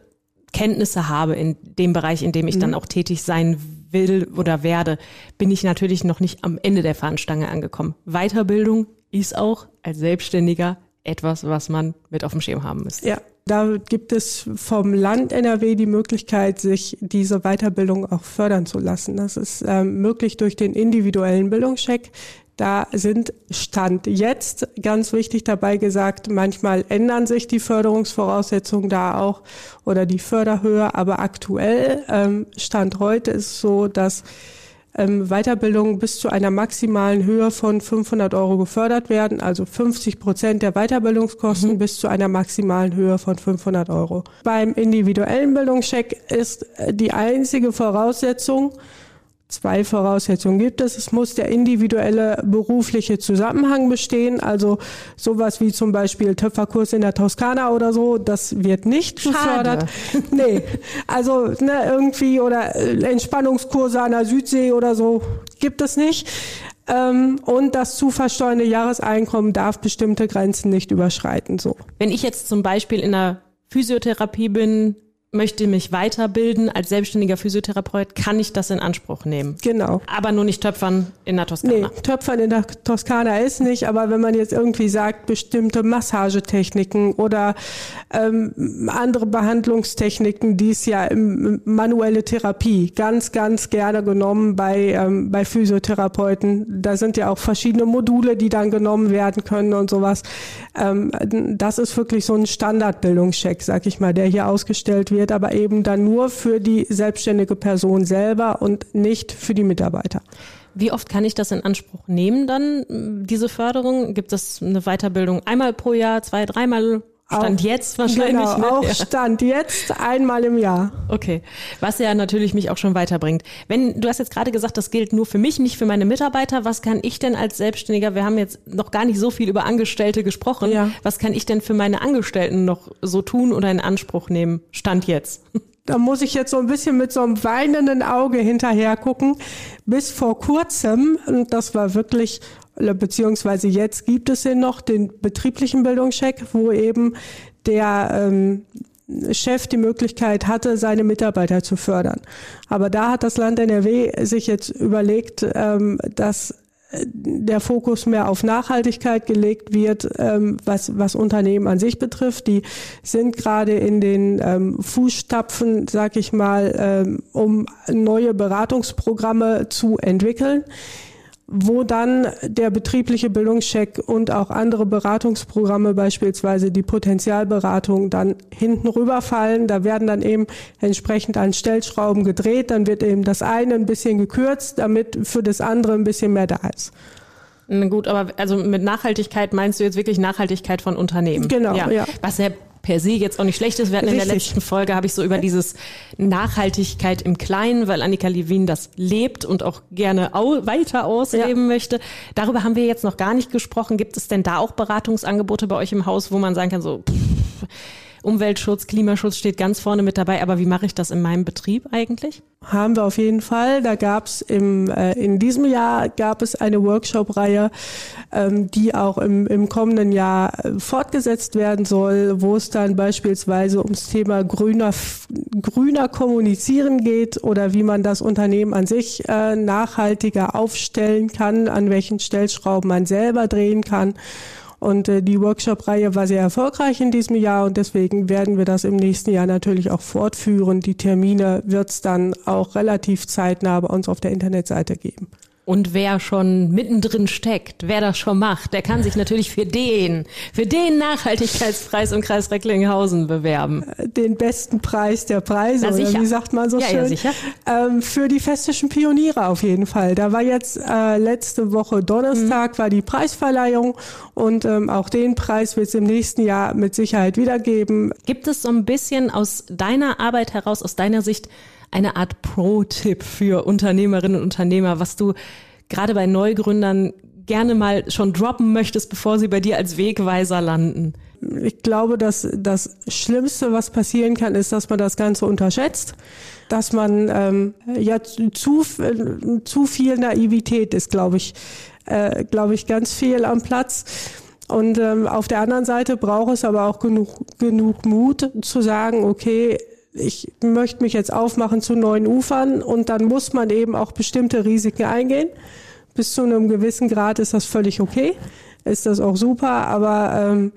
Kenntnisse habe in dem Bereich, in dem ich mhm. dann auch tätig sein will oder werde, bin ich natürlich noch nicht am Ende der Fahnenstange angekommen. Weiterbildung ist auch als Selbstständiger etwas, was man mit auf dem Schirm haben müsste. Ja, da gibt es vom Land NRW die Möglichkeit, sich diese Weiterbildung auch fördern zu lassen. Das ist ähm, möglich durch den individuellen Bildungscheck. Da sind Stand jetzt ganz wichtig dabei gesagt, manchmal ändern sich die Förderungsvoraussetzungen da auch oder die Förderhöhe, aber aktuell ähm, Stand heute ist so, dass ähm, Weiterbildungen bis zu einer maximalen Höhe von 500 Euro gefördert werden, also 50 Prozent der Weiterbildungskosten mhm. bis zu einer maximalen Höhe von 500 Euro. Beim individuellen Bildungscheck ist äh, die einzige Voraussetzung, Zwei Voraussetzungen gibt es. Es muss der individuelle berufliche Zusammenhang bestehen. Also sowas wie zum Beispiel Töpferkurs in der Toskana oder so, das wird nicht gefördert. Nee, also ne, irgendwie oder äh, Entspannungskurse an der Südsee oder so gibt es nicht. Ähm, und das zu versteuernde Jahreseinkommen darf bestimmte Grenzen nicht überschreiten. So. Wenn ich jetzt zum Beispiel in der Physiotherapie bin, möchte mich weiterbilden als selbstständiger Physiotherapeut, kann ich das in Anspruch nehmen. Genau. Aber nur nicht Töpfern in der Toskana. Nee, Töpfern in der Toskana ist nicht, aber wenn man jetzt irgendwie sagt, bestimmte Massagetechniken oder ähm, andere Behandlungstechniken, die ist ja im, manuelle Therapie ganz, ganz gerne genommen bei, ähm, bei Physiotherapeuten. Da sind ja auch verschiedene Module, die dann genommen werden können und sowas. Ähm, das ist wirklich so ein Standardbildungscheck, sag ich mal, der hier ausgestellt wird wird, aber eben dann nur für die selbstständige Person selber und nicht für die Mitarbeiter. Wie oft kann ich das in Anspruch nehmen dann, diese Förderung? Gibt es eine Weiterbildung einmal pro Jahr, zwei, dreimal Stand auch, jetzt wahrscheinlich. Genau, ne? auch ja. Stand jetzt einmal im Jahr. Okay. Was ja natürlich mich auch schon weiterbringt. Wenn, du hast jetzt gerade gesagt, das gilt nur für mich, nicht für meine Mitarbeiter. Was kann ich denn als Selbstständiger, wir haben jetzt noch gar nicht so viel über Angestellte gesprochen. Ja. Was kann ich denn für meine Angestellten noch so tun oder in Anspruch nehmen? Stand jetzt. Da muss ich jetzt so ein bisschen mit so einem weinenden Auge hinterher gucken. Bis vor kurzem, und das war wirklich beziehungsweise jetzt gibt es den noch, den betrieblichen Bildungscheck, wo eben der ähm, Chef die Möglichkeit hatte, seine Mitarbeiter zu fördern. Aber da hat das Land NRW sich jetzt überlegt, ähm, dass der Fokus mehr auf Nachhaltigkeit gelegt wird, ähm, was, was Unternehmen an sich betrifft. Die sind gerade in den ähm, Fußstapfen, sag ich mal, ähm, um neue Beratungsprogramme zu entwickeln wo dann der betriebliche Bildungscheck und auch andere Beratungsprogramme, beispielsweise die Potenzialberatung, dann hinten rüberfallen. Da werden dann eben entsprechend an Stellschrauben gedreht. Dann wird eben das eine ein bisschen gekürzt, damit für das andere ein bisschen mehr da ist. Na gut, aber also mit Nachhaltigkeit meinst du jetzt wirklich Nachhaltigkeit von Unternehmen? Genau, ja. ja. Was ja per se jetzt auch nicht schlecht ist. Wir hatten Richtig. in der letzten Folge, habe ich so über dieses Nachhaltigkeit im Kleinen, weil Annika Levin das lebt und auch gerne au weiter ausleben ja. möchte. Darüber haben wir jetzt noch gar nicht gesprochen. Gibt es denn da auch Beratungsangebote bei euch im Haus, wo man sagen kann, so, pff, Umweltschutz, Klimaschutz steht ganz vorne mit dabei. Aber wie mache ich das in meinem Betrieb eigentlich? Haben wir auf jeden Fall. Da gab es im äh, in diesem Jahr gab es eine Workshop-Reihe, ähm, die auch im, im kommenden Jahr äh, fortgesetzt werden soll, wo es dann beispielsweise ums Thema grüner grüner kommunizieren geht oder wie man das Unternehmen an sich äh, nachhaltiger aufstellen kann, an welchen Stellschrauben man selber drehen kann und äh, die Workshop-Reihe war sehr erfolgreich in diesem Jahr und deswegen werden wir das im nächsten Jahr natürlich auch fortführen. Die Termine wird es dann auch relativ zeitnah bei uns auf der Internetseite geben. Und wer schon mittendrin steckt, wer das schon macht, der kann sich natürlich für den, für den Nachhaltigkeitspreis im Kreis Recklinghausen bewerben. Den besten Preis der Preise, oder wie sagt man so ja, schön? Ja, sicher. Ähm, für die festischen Pioniere auf jeden Fall. Da war jetzt äh, letzte Woche Donnerstag mhm. war die Preisverleihung und ähm, auch den Preis wird es im nächsten Jahr mit Sicherheit wiedergeben. Gibt es so ein bisschen aus deiner Arbeit heraus, aus deiner Sicht, eine Art Pro-Tipp für Unternehmerinnen und Unternehmer, was du gerade bei Neugründern gerne mal schon droppen möchtest, bevor sie bei dir als Wegweiser landen? Ich glaube, dass das Schlimmste, was passieren kann, ist, dass man das Ganze unterschätzt, dass man ähm, ja zu, zu viel Naivität ist, glaube ich, äh, glaube ich, ganz viel am Platz. Und ähm, auf der anderen Seite braucht es aber auch genug, genug Mut zu sagen, okay, ich möchte mich jetzt aufmachen zu neuen Ufern und dann muss man eben auch bestimmte Risiken eingehen. Bis zu einem gewissen Grad ist das völlig okay, ist das auch super, aber ähm,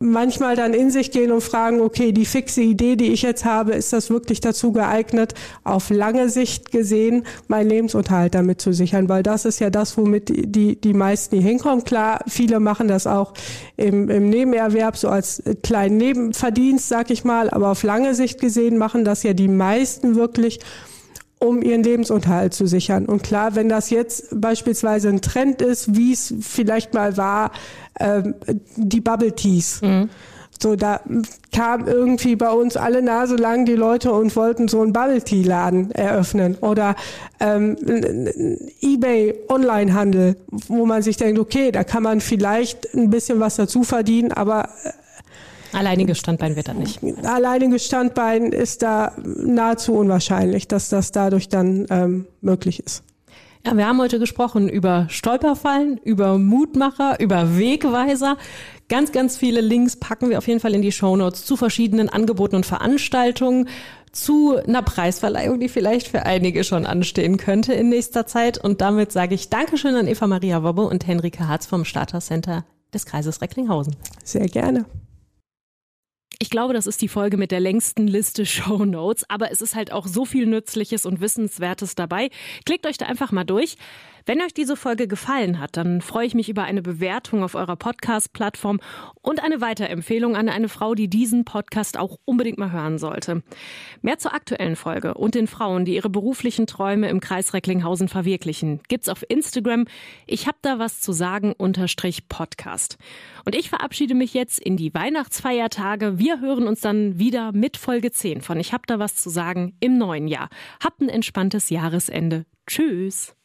manchmal dann in sich gehen und fragen, okay, die fixe Idee, die ich jetzt habe, ist das wirklich dazu geeignet, auf lange Sicht gesehen meinen Lebensunterhalt damit zu sichern, weil das ist ja das, womit die, die meisten hier hinkommen. Klar, viele machen das auch im, im Nebenerwerb, so als kleinen Nebenverdienst, sag ich mal, aber auf lange Sicht gesehen machen das ja die meisten wirklich, um ihren Lebensunterhalt zu sichern. Und klar, wenn das jetzt beispielsweise ein Trend ist, wie es vielleicht mal war, ähm, die Bubble Teas. Mhm. So, da kam irgendwie bei uns alle Nase lang die Leute und wollten so einen Bubble Tea Laden eröffnen oder ähm, eBay Onlinehandel, wo man sich denkt, okay, da kann man vielleicht ein bisschen was dazu verdienen, aber äh, Alleiniges Standbein wird da nicht. Alleiniges Standbein ist da nahezu unwahrscheinlich, dass das dadurch dann ähm, möglich ist. Ja, wir haben heute gesprochen über Stolperfallen, über Mutmacher, über Wegweiser. Ganz, ganz viele Links packen wir auf jeden Fall in die Show Notes zu verschiedenen Angeboten und Veranstaltungen, zu einer Preisverleihung, die vielleicht für einige schon anstehen könnte in nächster Zeit. Und damit sage ich Dankeschön an Eva Maria Wobbe und Henrike Harz vom Starter Center des Kreises Recklinghausen. Sehr gerne. Ich glaube, das ist die Folge mit der längsten Liste Show Notes, aber es ist halt auch so viel Nützliches und Wissenswertes dabei. Klickt euch da einfach mal durch. Wenn euch diese Folge gefallen hat, dann freue ich mich über eine Bewertung auf eurer Podcast-Plattform und eine Weiterempfehlung an eine Frau, die diesen Podcast auch unbedingt mal hören sollte. Mehr zur aktuellen Folge und den Frauen, die ihre beruflichen Träume im Kreis Recklinghausen verwirklichen, gibt's auf Instagram. Ich hab da was zu sagen unterstrich Podcast. Und ich verabschiede mich jetzt in die Weihnachtsfeiertage. Wir hören uns dann wieder mit Folge 10 von Ich hab da was zu sagen im neuen Jahr. Habt ein entspanntes Jahresende. Tschüss.